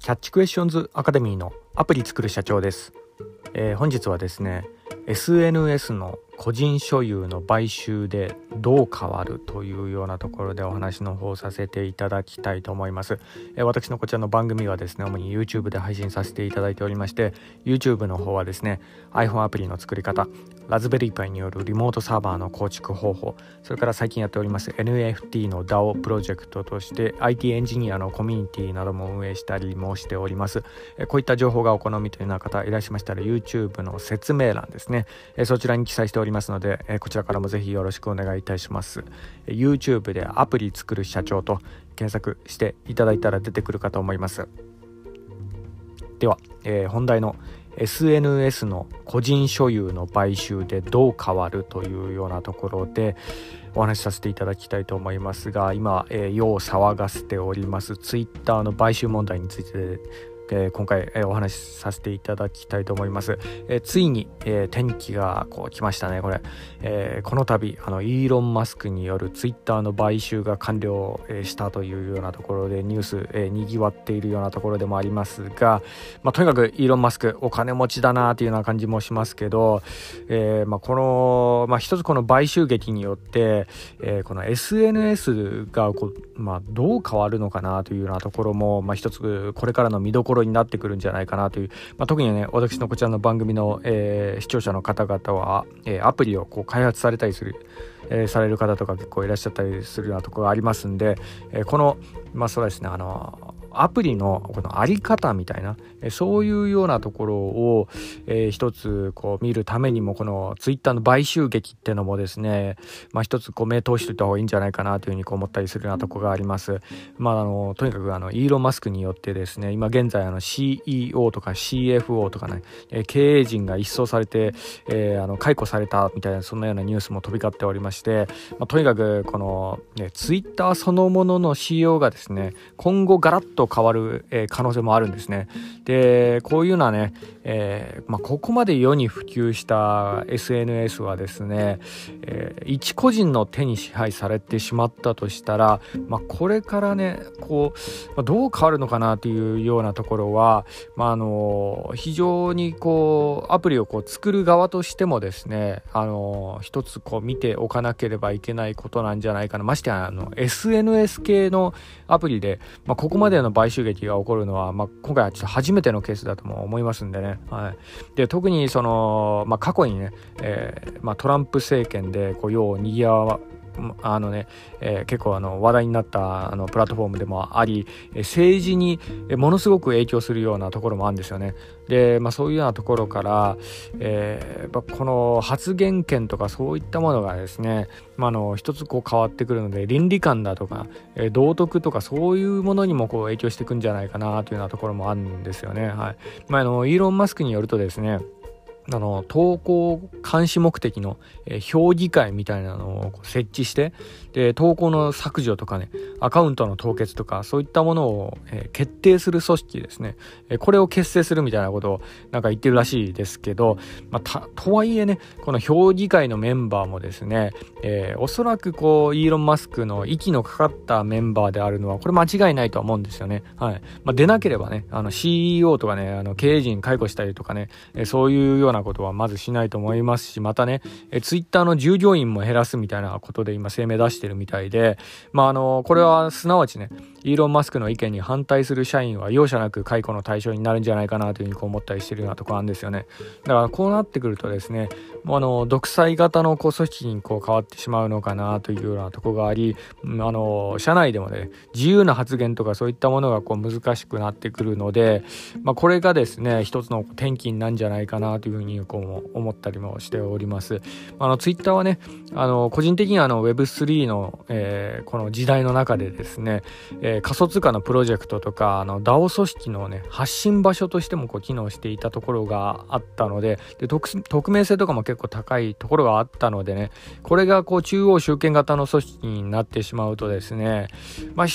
キャッチクエスチョンズアカデミーのアプリ作る社長です、えー、本日はですね SNS の個人所有の買収でどう変わるというようなところでお話の方させていただきたいと思います、え私のこちらの番組はですね主に YouTube で配信させていただいておりまして YouTube の方はですね iPhone アプリの作り方ラズベリーパイによるリモートサーバーの構築方法。それから最近やっております NFT の DAO プロジェクトとして IT エンジニアのコミュニティなども運営したりもしております。こういった情報がお好みというような方いらっしゃいましたら YouTube の説明欄ですね。そちらに記載しておりますのでこちらからもぜひよろしくお願いいたします。YouTube でアプリ作る社長と検索していただいたら出てくるかと思います。では、えー、本題の SNS の個人所有の買収でどう変わるというようなところでお話しさせていただきたいと思いますが今、えー、世を騒がせておりますツイッターの買収問題についてえー、今回、えー、お話しさせていただきたいと思います。えー、ついに、え転機がこう来ましたね、これ。えこの度、あの、イーロン・マスクによるツイッターの買収が完了、えしたというようなところでニュース、えー、賑わっているようなところでもありますが、まあ、とにかくイーロン・マスクお金持ちだなというような感じもしますけど、えまあ、この、まあ、一つこの買収劇によって、えこの SNS がこう、まあ、どう変わるのかなというようなところも、まあ、一つこれからの見どころろになってくるんじゃないかなという、まあ、特にね私のこちらの番組の、えー、視聴者の方々は、えー、アプリをこう開発されたりする、えー、される方とか結構いらっしゃったりするようなところがありますんで、えこのまあそうですねあのアプリのこのあり方みたいなそういうようなところを、えー、一つこう見るためにもこのツイッターの買収劇っていうのもですね、まあ、一つこう目通しといた方がいいんじゃないかなというふうにこう思ったりするようなとこがあります。まあ、あのとにかくあのイーロン・マスクによってですね今現在あの CEO とか CFO とかね、えー、経営陣が一掃されて、えー、あの解雇されたみたいなそんなようなニュースも飛び交っておりまして、まあ、とにかくこの、ね、ツイッターそのものの CEO がですね今後ガラッとと変わる、えー、可能性もあるんですね。でこういうのはね、えー、まあ、ここまで世に普及した SNS はですね、えー、一個人の手に支配されてしまったとしたら、まあ、これからねこう、まあ、どう変わるのかなというようなところは、まあ、あの非常にこうアプリをこう作る側としてもですねあの一つこう見ておかなければいけないことなんじゃないかなましてやあの SNS 系のアプリで、まあ、ここまでの買収劇が起こるのは、まあ、今回はちょっと初めてのケースだとも思いますんでね、はい、で特にその、まあ、過去にね、えーまあ、トランプ政権でこう世をにぎわあのね、えー、結構あの話題になったあのプラットフォームでもあり政治にものすごく影響するようなところもあるんですよね。で、まあ、そういうようなところから、えー、この発言権とかそういったものがですね、まあ、の一つこう変わってくるので倫理観だとか、えー、道徳とかそういうものにもこう影響していくんじゃないかなというようなところもあるんですよね。はいまあ、あのイーロン・マスクによるとですねあの投稿監視目的の、え、評議会みたいなのを設置してで投稿の削除とかねアカウントの凍結とかそういったものを、え、決定する組織ですね、え、これを結成するみたいなことをなんか言ってるらしいですけど、まあ、とはいえねこの評議会のメンバーもですね、えー、おそらくこうイーロン・マスクの息のかかったメンバーであるのはこれ間違いないとは思うんですよね。はいまあ、出なければねあの CEO とかねあの経営陣解雇したりとかね、えそういうようなことはまずしないと思いますしまたね、えツイッターの従業員も減らすみたいなことで今声明出してるみたいでまああのこれはすなわちねイーロン・マスクの意見に反対する社員は容赦なく解雇の対象になるんじゃないかなというふうにこう思ったりしてるようなところなんですよね。だからこうなってくるとですね、もうあの独裁型のこう組織にこう変わってしまうのかなというようなところがあり、あの社内でもね、自由な発言とかそういったものがこう難しくなってくるので、まあ、これがですね、一つの転機になんじゃないかなというふうにこう思ったりもしております。あのツイッターはね、あの個人的にはあの Web3 の、えー、この時代の中でですね、ええー、仮想通貨のプロジェクトとかあの DAO 組織のね発信場所としてもこう機能していたところがあったのでで匿名性とかも結構高いところがあったのでねこれがこう中央集権型の組織になってしまうとですねまあ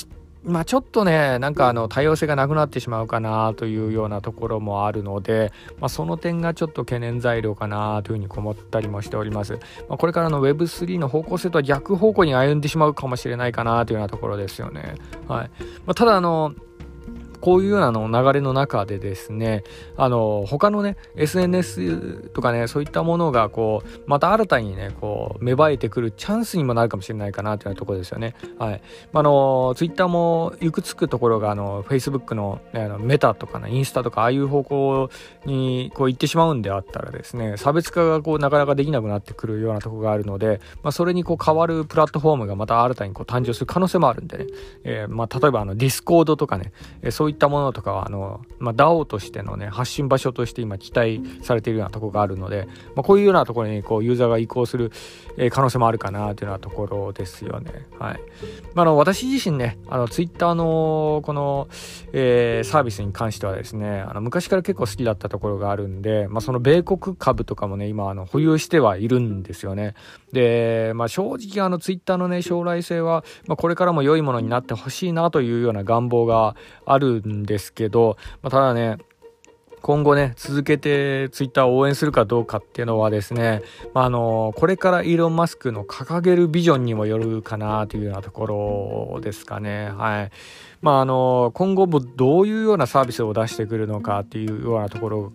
まあ、ちょっとね、なんかあの多様性がなくなってしまうかなというようなところもあるので、まあ、その点がちょっと懸念材料かなというふうに思ったりもしております。まあ、これからの Web3 の方向性とは逆方向に歩んでしまうかもしれないかなというようなところですよね。はい。ま、ただあの、こういうようなの流れの中でですね、あの、他のね、SNS とかね、そういったものが、こう、また新たにね、こう、芽生えてくるチャンスにもなるかもしれないかなというところですよね。はい。あの、Twitter も行くつくところが、あの、Facebook の,、ね、あのメタとかね、インスタとか、ああいう方向に、こう、行ってしまうんであったらですね、差別化が、こう、なかなかできなくなってくるようなところがあるので、まあ、それに、こう、変わるプラットフォームがまた新たに、こう、誕生する可能性もあるんでね、えー、まあ、例えば、あの、 Discord とかね、え、そういったものとかは、あの、まあ、DAO としてのね、発信場所として今期待されているようなところがあるので、まあ、こういうようなところにこうユーザーが移行する、えー、可能性もあるかなというようなところですよね。はい。まあ、あの私自身ね、あの Twitter のこの、えー、サービスに関してはですね、あの昔から結構好きだったところがあるんで、まあ、その米国株とかもね、今あの保有してはいるんですよね。で、まあ、正直あの Twitter のね、将来性は、まあ、これからも良いものになってほしいなというような願望があるんですけど、まあ、ただね、今後ね、続けてツイッターを応援するかどうかっていうのはですね、まあ、あの、これからイーロン・マスクの掲げるビジョンにもよるかなというようなところですかね。はい。まあ、あの、今後もどういうようなサービスを出してくるのかっていうようなところ、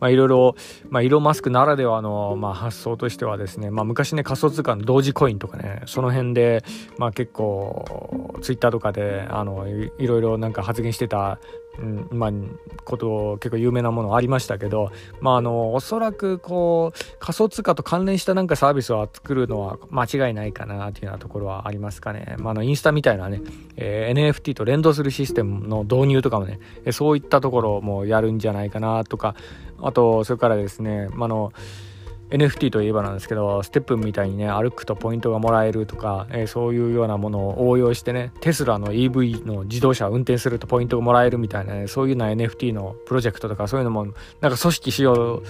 まあ、いろいろ、まあ、イーロン・マスクならではの、まあ、発想としてはですね、まあ、昔ね、仮想通貨の同時コインとかね、その辺で、まあ、結構、ツイッターとかで、あの、いろいろなんか発言してたうん、まあ、こと結構有名なものありましたけど、まあ、あのおそらくこう仮想通貨と関連したなんかサービスを作るのは間違いないかなというようなところはありますかね、まあ、あのインスタみたいなね、えー、NFT と連動するシステムの導入とかもねそういったところもやるんじゃないかなとかあとそれからですね、まあの NFT といえばなんですけどステップみたいにね歩くとポイントがもらえるとか、えー、そういうようなものを応用してねテスラの EV の自動車を運転するとポイントがもらえるみたいな、ね、そういうような NFT のプロジェクトとかそういうのもなんか組織しよう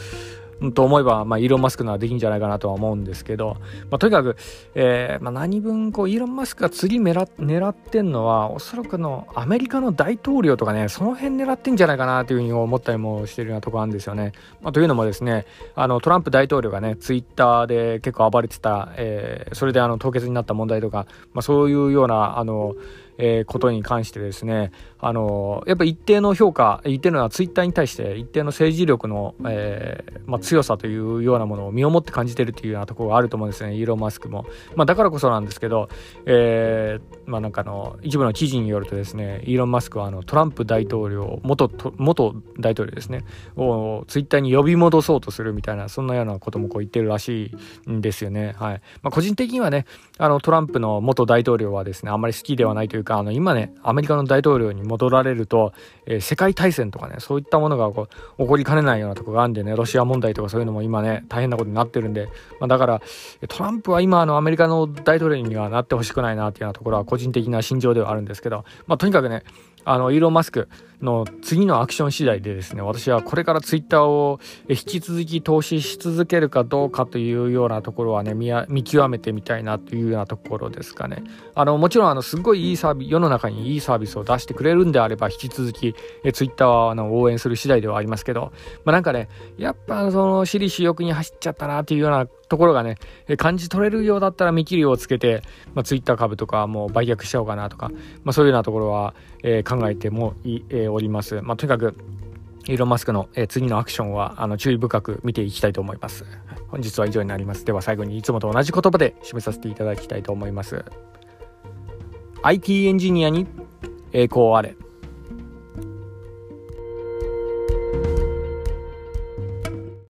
と思えば、まあ、イーロン・マスクのはできんじゃないかなとは思うんですけど、まあ、とにかく、えーまあ、何分こうイーロン・マスクが次狙狙ってんのはおそらくのアメリカの大統領とかねその辺狙ってんじゃないかなというふうに思ったりもしてるようなところあるんですよね。まあ、というのもですねあのトランプ大統領がねツイッターで結構暴れてた、えー、それであの凍結になった問題とか、まあ、そういうようなあのえー、ことに関してですね、あのやっぱ一定の評価、一定のはツイッターに対して一定の政治力の、えー、まあ、強さというようなものを身をもって感じてるっていうようなところがあると思うんですね、イーロン・マスクも。まあ、だからこそなんですけど、えー、まあ、なんかの、一部の記事によるとですね、イーロン・マスクはあのトランプ大統領、元、元大統領ですね、をツイッターに呼び戻そうとするみたいな、そんなようなこともこう言ってるらしいんですよね。はい。まあ、個人的にはね、あのトランプの元大統領はですね、あんまり好きではないというか、あの今ね、アメリカの大統領に戻られると、えー、世界大戦とかね、そういったものがこう起こりかねないようなとこがあるんでね、ロシア問題とかそういうのも今ね、大変なことになってるんで、まあ、だから、トランプは今あのアメリカの大統領にはなってほしくないなっていうようなところは個人的な心情ではあるんですけど、まあ、とにかくね、あの、イーロン・マスクの次のアクション次第でですね、私はこれからツイッターを引き続き投資し続けるかどうかというようなところはね、見極めてみたいなというようなところですかね。あの、もちろん、あの、すごいいいサービス、世の中にいいサービスを出してくれるんであれば、引き続き、えツイッターはあの応援する次第ではありますけど、まあ、なんかね、やっぱその、私利私欲に走っちゃったなというようなところがね、感じ取れるようだったら見切りをつけて、まあ、ツイッター株とかもう売却しちゃおうかなとか、まあ、そういうようなところは、えー、考えてもい、えー、おります。まあ、とにかく、イーロン・マスクの、えー、次のアクションはあの注意深く見ていきたいと思います。本日は以上になります。では最後にいつもと同じ言葉で締めさせていただきたいと思います。IT エンジニアに栄光あれ。